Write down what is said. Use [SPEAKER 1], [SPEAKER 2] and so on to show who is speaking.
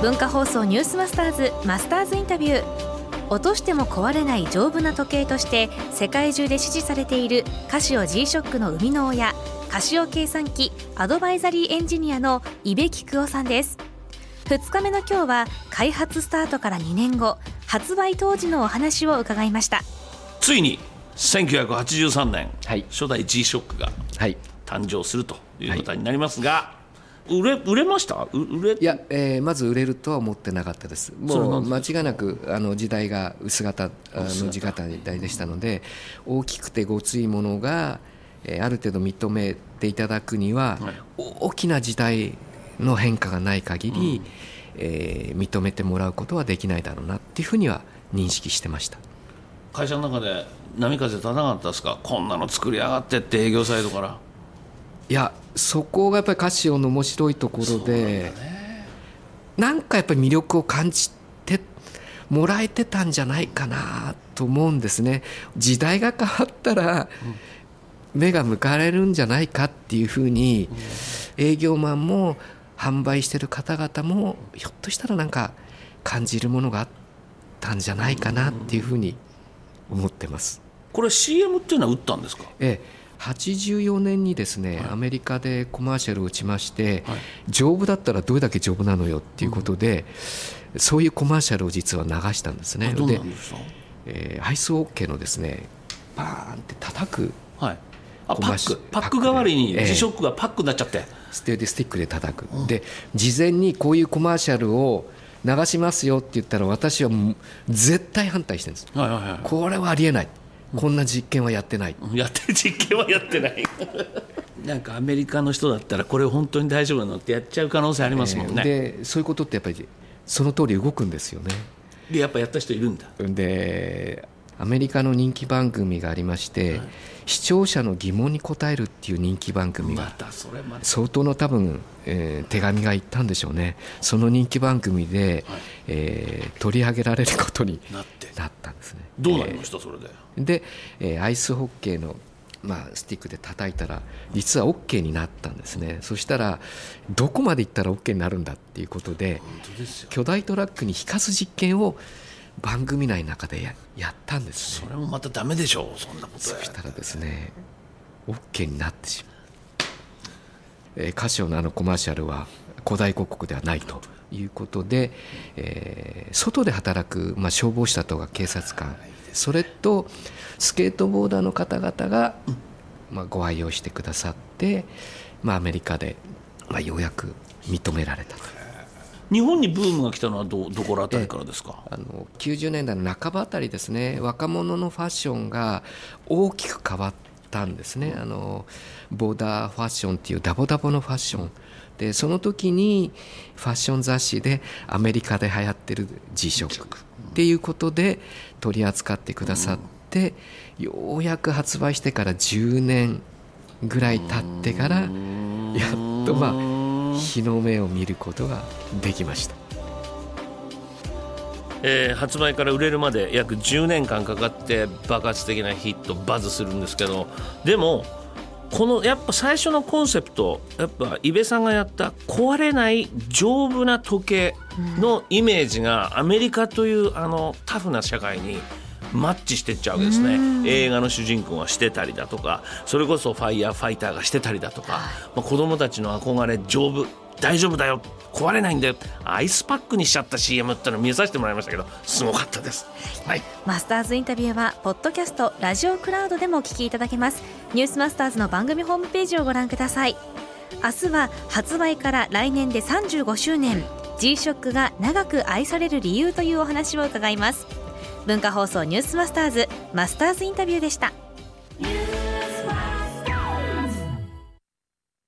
[SPEAKER 1] 文化放送ニュースマスターズマスターズインタビュー。落としても壊れない丈夫な時計として世界中で支持されているカシオ G-SHOCK の生みの親カシオ計算機アドバイザリーエンジニアの伊部菊夫さんです。2日目の今日は開発スタートから2年後発売当時のお話を伺いました。
[SPEAKER 2] ついに1983年、
[SPEAKER 3] はい。
[SPEAKER 2] 初代 G-SHOCK が
[SPEAKER 3] はい。
[SPEAKER 2] 誕生するということになりますが、売れ売れました？う売れ？
[SPEAKER 3] いや、えーまず売れるとは思ってなかったです、もう間違いなくあの時代が薄型あの時型。時代でしたので、大きくてごついものが、えーある程度認めていただくには、
[SPEAKER 2] はい。
[SPEAKER 3] 大きな時代の変化がない限り、えー認めてもらうことはできないだろうなっていうふうには認識してました。
[SPEAKER 2] 会社の中で波風立たなかったですか？こんなの作りやがってって営業サイドから。
[SPEAKER 3] いやそこがやっぱりカシオの面白いところで、なんかやっぱり魅力を感じてもらえてたんじゃないかなと思うんですね。時代が変わったら目が向かれるんじゃないかっていうふうに営業マンも販売してる方々もひょっとしたらなんか感じるものがあったんじゃないかなっていうふうに思ってます。
[SPEAKER 2] これ CM っていうのは打ったんですか？
[SPEAKER 3] ええ84年にですね、アメリカでコマーシャルを打ちまして、
[SPEAKER 2] はい。
[SPEAKER 3] 丈夫だったらどれだけ丈夫なのよっていうことで、そういうコマーシャルを実は流したんですね。
[SPEAKER 2] どう
[SPEAKER 3] で
[SPEAKER 2] なんですか？
[SPEAKER 3] えーアイスホッケーのですねバーンって叩く
[SPEAKER 2] はい。あパック。パック代わりに
[SPEAKER 3] ええ
[SPEAKER 2] G ショックがパックになっちゃって、
[SPEAKER 3] ステーディスティックで叩く、で事前にこういうコマーシャルを流しますよって言ったら私は絶対反対してるんです。
[SPEAKER 2] はいはいは
[SPEAKER 3] これはありえないこんな実験はやってない、
[SPEAKER 2] いやって実験はやってない。なんかアメリカの人だったらこれ本当に大丈夫なのってやっちゃう可能性ありますもんね、
[SPEAKER 3] でそういうことってやっぱりその通り動くんですよね。
[SPEAKER 2] でやっぱやった人いるんだ。
[SPEAKER 3] でアメリカの人気番組がありまして、視聴者の疑問に答えるっていう人気番組
[SPEAKER 2] ま
[SPEAKER 3] が相当の多分、えー手紙がいったんでしょうね。その人気番組で、えー取り上げられることに
[SPEAKER 2] なって
[SPEAKER 3] なったんですね。
[SPEAKER 2] どうなりましたそれで？
[SPEAKER 3] で、えーアイスホッケーの、まあ、スティックで叩いたら実は OK になったんですね。そしたらどこまで行ったら OK になるんだっていうことで巨大トラックに引かす実験を番組内の中でややったんですね。
[SPEAKER 2] それもまたダメでしょうそんなこと。で
[SPEAKER 3] そしたらですね OK になってしまう、えーカシオのあのコマーシャルは古代広告ではないということで、えー外で働く、まあ、消防士だとか警察官それとスケートボーダーの方々が、まあ、ご愛用してくださって、まあ、アメリカで、まあ、ようやく認められたと。
[SPEAKER 2] 日本にブームが来たのはどどこら辺りからですか、
[SPEAKER 3] あの90年代の半ばあたりですね若者のファッションが大きく変わったんですねあのボーダーファッションっていうダボダボのファッションでその時にファッション雑誌でアメリカで流行ってる G ショックっていうことで取り扱ってくださって、ようやく発売してから10年ぐらい経ってからやっとまあ日の目を見ることができました。
[SPEAKER 2] えー発売から売れるまで約10年間かかって爆発的なヒットバズするんですけどでもこのやっぱ最初のコンセプトやっぱ伊部さんがやった壊れない丈夫な時計のイメージがアメリカというあのタフな社会にマッチしてっちゃうわけですね。映画の主人公がしてたりだとかそれこそファイヤーファイターがしてたりだとか、まあ、子供たちの憧れ丈夫大丈夫だよ。壊れないんだよ。アイスパックにしちゃった CM ってのを見させてもらいましたけどすごかったです。はい。
[SPEAKER 1] マスターズインタビューはポッドキャストラジオクラウドでもお聞きいただけます。ニュースマスターズの番組ホームページをご覧ください。明日は発売から来年で35周年。G-SHOCK が長く愛される理由というお話を伺います。文化放送ニュースマスターズマスターズインタビューでした。